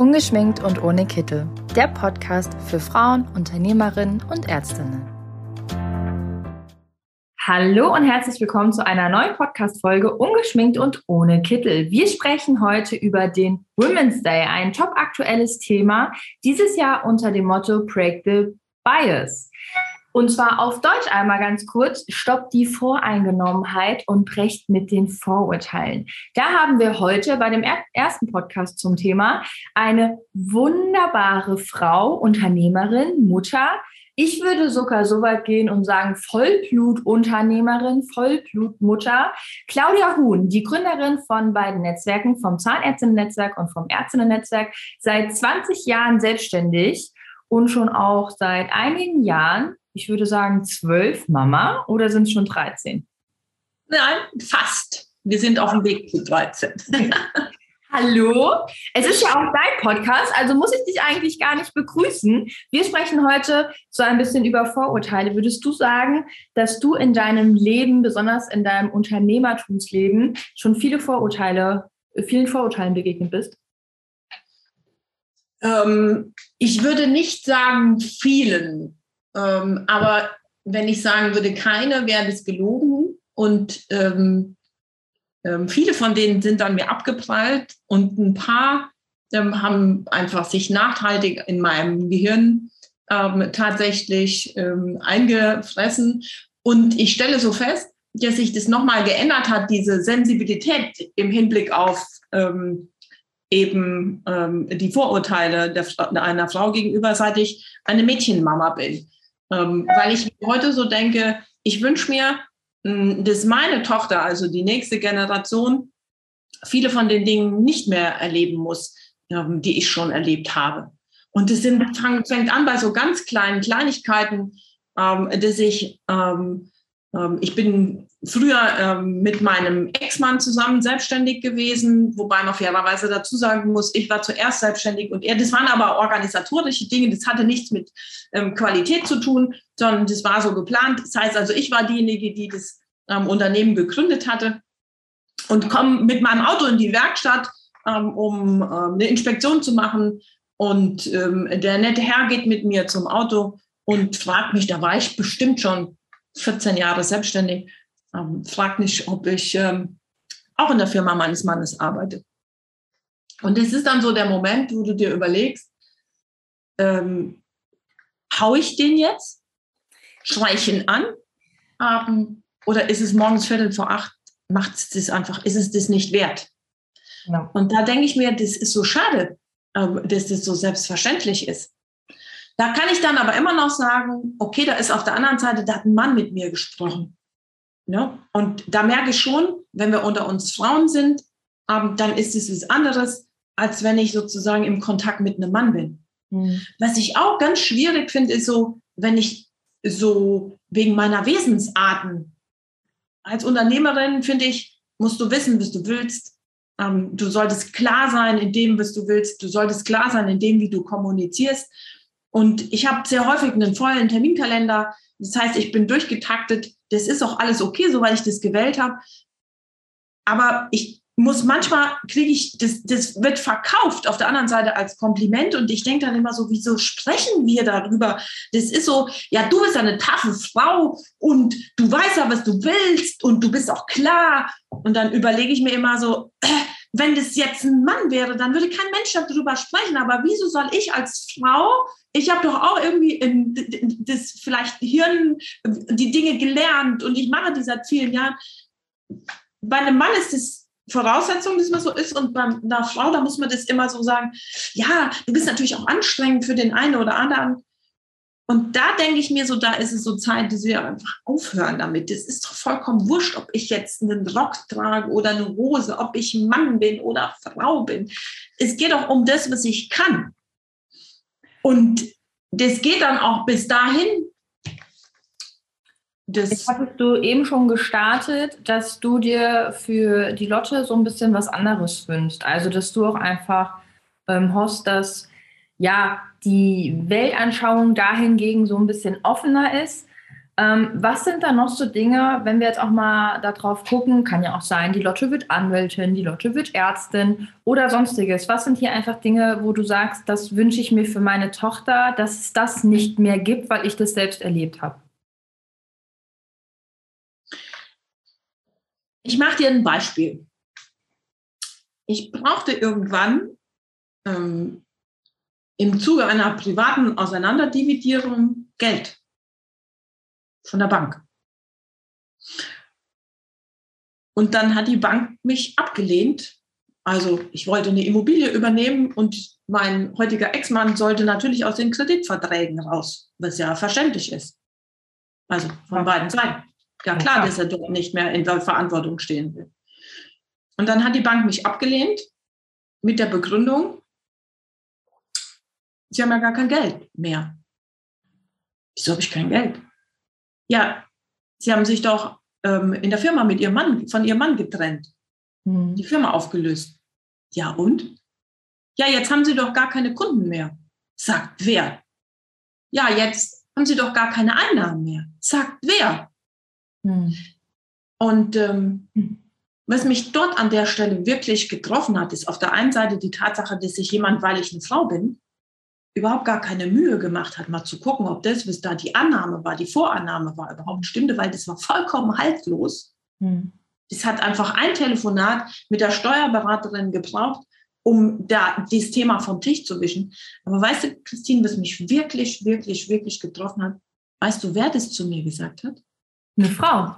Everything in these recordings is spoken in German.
Ungeschminkt und ohne Kittel. Der Podcast für Frauen, Unternehmerinnen und Ärztinnen. Hallo und herzlich willkommen zu einer neuen Podcast-Folge Ungeschminkt und ohne Kittel. Wir sprechen heute über den Women's Day, ein top aktuelles Thema, dieses Jahr unter dem Motto Break the Bias. Und zwar auf Deutsch einmal ganz kurz, stoppt die Voreingenommenheit und brecht mit den Vorurteilen. Da haben wir heute bei dem ersten Podcast zum Thema eine wunderbare Frau, Unternehmerin, Mutter. Ich würde sogar so weit gehen und sagen Vollblutunternehmerin, Vollblutmutter. Claudia Huhn, die Gründerin von beiden Netzwerken, vom Zahnärztinnen-Netzwerk und vom Ärztinnen-Netzwerk, seit 20 Jahren selbstständig und schon auch seit einigen Jahren ich würde sagen, zwölf Mama oder sind es schon 13? Nein, fast. Wir sind auf dem Weg zu 13. Hallo, es ist ja auch dein Podcast, also muss ich dich eigentlich gar nicht begrüßen. Wir sprechen heute so ein bisschen über Vorurteile. Würdest du sagen, dass du in deinem Leben, besonders in deinem Unternehmertumsleben, schon viele Vorurteile, vielen Vorurteilen begegnet bist? Ähm, ich würde nicht sagen vielen. Ähm, aber wenn ich sagen würde, keine, wäre das gelogen. Und ähm, ähm, viele von denen sind an mir abgeprallt und ein paar ähm, haben einfach sich nachhaltig in meinem Gehirn ähm, tatsächlich ähm, eingefressen. Und ich stelle so fest, dass sich das nochmal geändert hat, diese Sensibilität im Hinblick auf eben die Vorurteile der, einer Frau gegenüber, seit ich eine Mädchenmama bin. Ähm, weil ich heute so denke, ich wünsche mir, hm, dass meine Tochter, also die nächste Generation, viele von den Dingen nicht mehr erleben muss, ähm, die ich schon erlebt habe. Und sind, fängt an bei so ganz kleinen Kleinigkeiten, ähm, dass ich, ähm, ich bin früher ähm, mit meinem Ex-Mann zusammen selbstständig gewesen, wobei man fairerweise dazu sagen muss, ich war zuerst selbstständig und er, das waren aber organisatorische Dinge, das hatte nichts mit ähm, Qualität zu tun, sondern das war so geplant. Das heißt also, ich war diejenige, die das ähm, Unternehmen gegründet hatte und komme mit meinem Auto in die Werkstatt, ähm, um ähm, eine Inspektion zu machen. Und ähm, der nette Herr geht mit mir zum Auto und fragt mich, da war ich bestimmt schon 14 Jahre selbstständig, ähm, fragt mich, ob ich ähm, auch in der Firma meines Mannes arbeite. Und es ist dann so der Moment, wo du dir überlegst, ähm, hau ich den jetzt? Schrei ich ihn an? Ähm, oder ist es morgens Viertel vor acht? Macht es das einfach, ist es das nicht wert? Ja. Und da denke ich mir, das ist so schade, ähm, dass das so selbstverständlich ist. Da kann ich dann aber immer noch sagen, okay, da ist auf der anderen Seite, da hat ein Mann mit mir gesprochen. Ja? Und da merke ich schon, wenn wir unter uns Frauen sind, ähm, dann ist es was anderes, als wenn ich sozusagen im Kontakt mit einem Mann bin. Mhm. Was ich auch ganz schwierig finde, ist so, wenn ich so wegen meiner Wesensarten als Unternehmerin, finde ich, musst du wissen, was du willst. Ähm, du solltest klar sein in dem, was du willst. Du solltest klar sein in dem, wie du kommunizierst. Und ich habe sehr häufig einen vollen Terminkalender. Das heißt, ich bin durchgetaktet. Das ist auch alles okay, soweit ich das gewählt habe. Aber ich muss manchmal kriege ich, das, das wird verkauft auf der anderen Seite als Kompliment und ich denke dann immer so, wieso sprechen wir darüber? Das ist so, ja, du bist eine taffe Frau und du weißt ja, was du willst und du bist auch klar. Und dann überlege ich mir immer so, äh, wenn das jetzt ein Mann wäre, dann würde kein Mensch darüber sprechen. Aber wieso soll ich als Frau, ich habe doch auch irgendwie in, das vielleicht Hirn, die Dinge gelernt und ich mache die seit vielen Jahren. Bei einem Mann ist es Voraussetzung, dass man so ist und bei einer Frau, da muss man das immer so sagen, ja, du bist natürlich auch anstrengend für den einen oder anderen. Und da denke ich mir so, da ist es so Zeit, dass wir einfach aufhören damit. Es ist doch vollkommen wurscht, ob ich jetzt einen Rock trage oder eine Hose, ob ich Mann bin oder Frau bin. Es geht doch um das, was ich kann. Und das geht dann auch bis dahin. Das Jetzt hattest du eben schon gestartet, dass du dir für die Lotte so ein bisschen was anderes wünschst. Also, dass du auch einfach ähm, hoffst, dass ja, die Weltanschauung dahingegen so ein bisschen offener ist. Ähm, was sind da noch so Dinge, wenn wir jetzt auch mal darauf gucken, kann ja auch sein, die Lotte wird Anwältin, die Lotte wird Ärztin oder sonstiges. Was sind hier einfach Dinge, wo du sagst, das wünsche ich mir für meine Tochter, dass es das nicht mehr gibt, weil ich das selbst erlebt habe? Ich mache dir ein Beispiel. Ich brauchte irgendwann ähm, im Zuge einer privaten Auseinanderdividierung Geld von der Bank. Und dann hat die Bank mich abgelehnt. Also ich wollte eine Immobilie übernehmen und mein heutiger Ex-Mann sollte natürlich aus den Kreditverträgen raus, was ja verständlich ist. Also von beiden Seiten. Ja klar, dass er dort nicht mehr in der Verantwortung stehen will. Und dann hat die Bank mich abgelehnt mit der Begründung, sie haben ja gar kein Geld mehr. Wieso habe ich kein Geld? Ja, sie haben sich doch ähm, in der Firma mit ihrem Mann, von ihrem Mann getrennt. Mhm. Die Firma aufgelöst. Ja, und? Ja, jetzt haben sie doch gar keine Kunden mehr. Sagt wer? Ja, jetzt haben sie doch gar keine Einnahmen mehr. Sagt wer? Mhm. Und ähm, hm. was mich dort an der Stelle wirklich getroffen hat, ist auf der einen Seite die Tatsache, dass sich jemand, weil ich eine Frau bin, überhaupt gar keine Mühe gemacht hat, mal zu gucken, ob das, was da die Annahme war, die Vorannahme war, überhaupt stimmte, weil das war vollkommen haltlos. Hm. Es hat einfach ein Telefonat mit der Steuerberaterin gebraucht, um da dieses Thema vom Tisch zu wischen. Aber weißt du, Christine, was mich wirklich, wirklich, wirklich getroffen hat, weißt du, wer das zu mir gesagt hat? Eine Frau.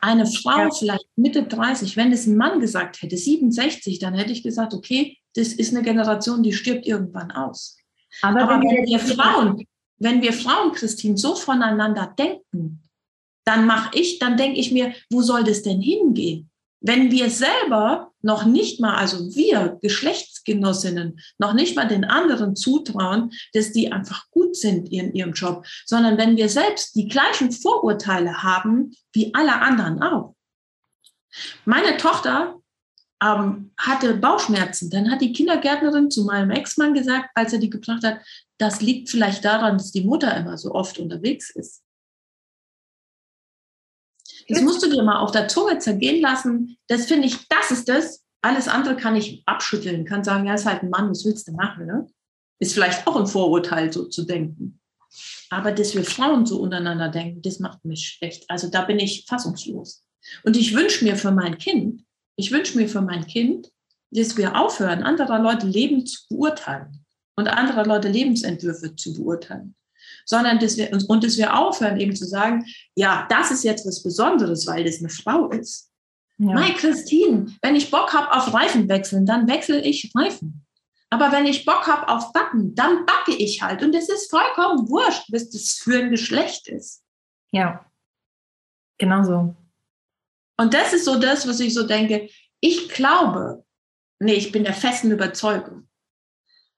Eine Frau, ja. vielleicht Mitte 30, wenn es ein Mann gesagt hätte, 67, dann hätte ich gesagt, okay, das ist eine Generation, die stirbt irgendwann aus. Aber, Aber wenn wir Frauen, wenn wir Frauen, Christine, so voneinander denken, dann mache ich, dann denke ich mir, wo soll das denn hingehen? Wenn wir selber noch nicht mal, also wir Geschlechtsgenossinnen, noch nicht mal den anderen zutrauen, dass die einfach gut sind in ihrem Job, sondern wenn wir selbst die gleichen Vorurteile haben wie alle anderen auch. Meine Tochter ähm, hatte Bauchschmerzen. Dann hat die Kindergärtnerin zu meinem Ex-Mann gesagt, als er die gebracht hat, das liegt vielleicht daran, dass die Mutter immer so oft unterwegs ist. Das musst du dir mal auf der Zunge zergehen lassen. Das finde ich, das ist das. Alles andere kann ich abschütteln, kann sagen, ja, ist halt ein Mann, was willst du machen? Ne? Ist vielleicht auch ein Vorurteil, so zu denken. Aber dass wir Frauen so untereinander denken, das macht mich schlecht. Also da bin ich fassungslos. Und ich wünsche mir für mein Kind, ich wünsche mir für mein Kind, dass wir aufhören, anderer Leute Leben zu beurteilen und anderer Leute Lebensentwürfe zu beurteilen, sondern dass wir und dass wir aufhören, eben zu sagen, ja, das ist jetzt was Besonderes, weil das eine Frau ist. Ja. Mai Christine, wenn ich Bock habe auf Reifen wechseln, dann wechsle ich Reifen. Aber wenn ich Bock habe auf Backen, dann backe ich halt. Und es ist vollkommen wurscht, was das für ein Geschlecht ist. Ja, genau so. Und das ist so das, was ich so denke. Ich glaube, nee, ich bin der festen Überzeugung,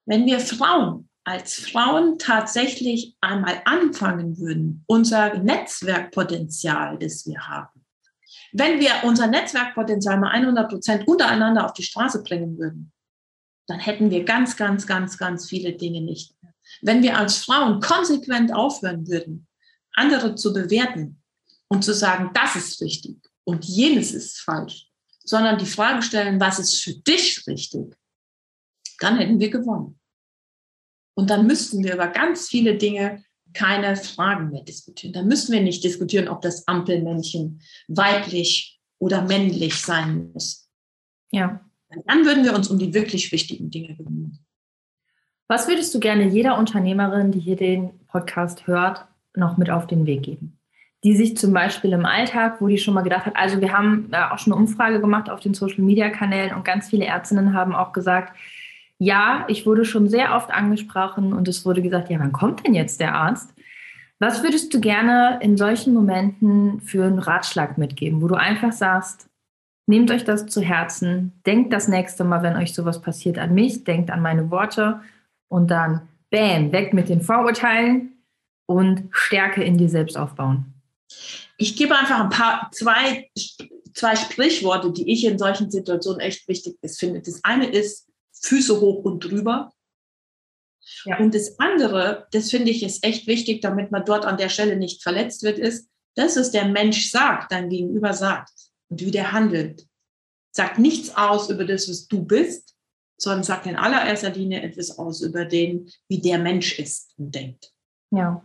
wenn wir Frauen als Frauen tatsächlich einmal anfangen würden, unser Netzwerkpotenzial, das wir haben, wenn wir unser Netzwerkpotenzial mal 100 Prozent untereinander auf die Straße bringen würden, dann hätten wir ganz, ganz, ganz, ganz viele Dinge nicht mehr. Wenn wir als Frauen konsequent aufhören würden, andere zu bewerten und zu sagen, das ist richtig und jenes ist falsch, sondern die Frage stellen, was ist für dich richtig, dann hätten wir gewonnen. Und dann müssten wir über ganz viele Dinge keine Fragen mehr diskutieren. Dann müssten wir nicht diskutieren, ob das Ampelmännchen weiblich oder männlich sein muss. Ja. Dann würden wir uns um die wirklich wichtigen Dinge bemühen. Was würdest du gerne jeder Unternehmerin, die hier den Podcast hört, noch mit auf den Weg geben? Die sich zum Beispiel im Alltag, wo die schon mal gedacht hat, also wir haben da auch schon eine Umfrage gemacht auf den Social-Media-Kanälen und ganz viele Ärztinnen haben auch gesagt, ja, ich wurde schon sehr oft angesprochen und es wurde gesagt, ja, wann kommt denn jetzt der Arzt? Was würdest du gerne in solchen Momenten für einen Ratschlag mitgeben, wo du einfach sagst, nehmt euch das zu Herzen, denkt das nächste Mal, wenn euch sowas passiert, an mich, denkt an meine Worte und dann, bam, weg mit den Vorurteilen und Stärke in dir selbst aufbauen. Ich gebe einfach ein paar, zwei, zwei Sprichworte, die ich in solchen Situationen echt wichtig finde. Das eine ist Füße hoch und drüber. Ja. Und das andere, das finde ich ist echt wichtig, damit man dort an der Stelle nicht verletzt wird, ist Das, was der Mensch sagt, dein Gegenüber sagt und wie der handelt, sagt nichts aus über das, was du bist, sondern sagt in allererster Linie etwas aus über den, wie der Mensch ist und denkt. Ja.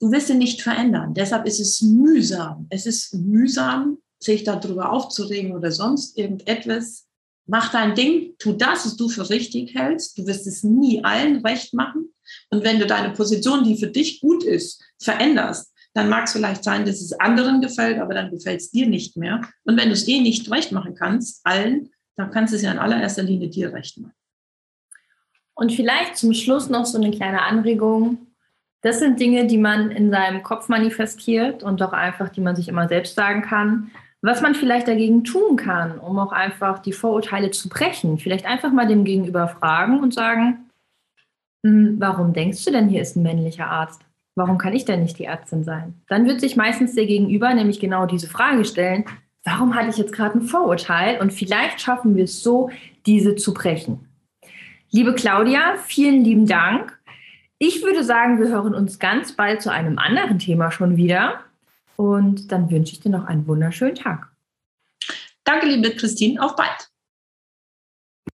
Du wirst ihn nicht verändern. Deshalb ist es mühsam. Es ist mühsam, sich darüber aufzuregen oder sonst irgendetwas. Mach dein Ding, tu das, was du für richtig hältst. Du wirst es nie allen recht machen. Und wenn du deine Position, die für dich gut ist, veränderst, dann mag es vielleicht sein, dass es anderen gefällt, aber dann gefällt es dir nicht mehr. Und wenn du es eh nicht recht machen kannst, allen, dann kannst du es ja in allererster Linie dir recht machen. Und vielleicht zum Schluss noch so eine kleine Anregung. Das sind Dinge, die man in seinem Kopf manifestiert und doch einfach, die man sich immer selbst sagen kann. Was man vielleicht dagegen tun kann, um auch einfach die Vorurteile zu brechen. Vielleicht einfach mal dem Gegenüber fragen und sagen, hm, warum denkst du denn, hier ist ein männlicher Arzt? Warum kann ich denn nicht die Ärztin sein? Dann wird sich meistens der Gegenüber nämlich genau diese Frage stellen, warum hatte ich jetzt gerade ein Vorurteil? Und vielleicht schaffen wir es so, diese zu brechen. Liebe Claudia, vielen lieben Dank. Ich würde sagen, wir hören uns ganz bald zu einem anderen Thema schon wieder. Und dann wünsche ich dir noch einen wunderschönen Tag. Danke, liebe Christine. Auf bald.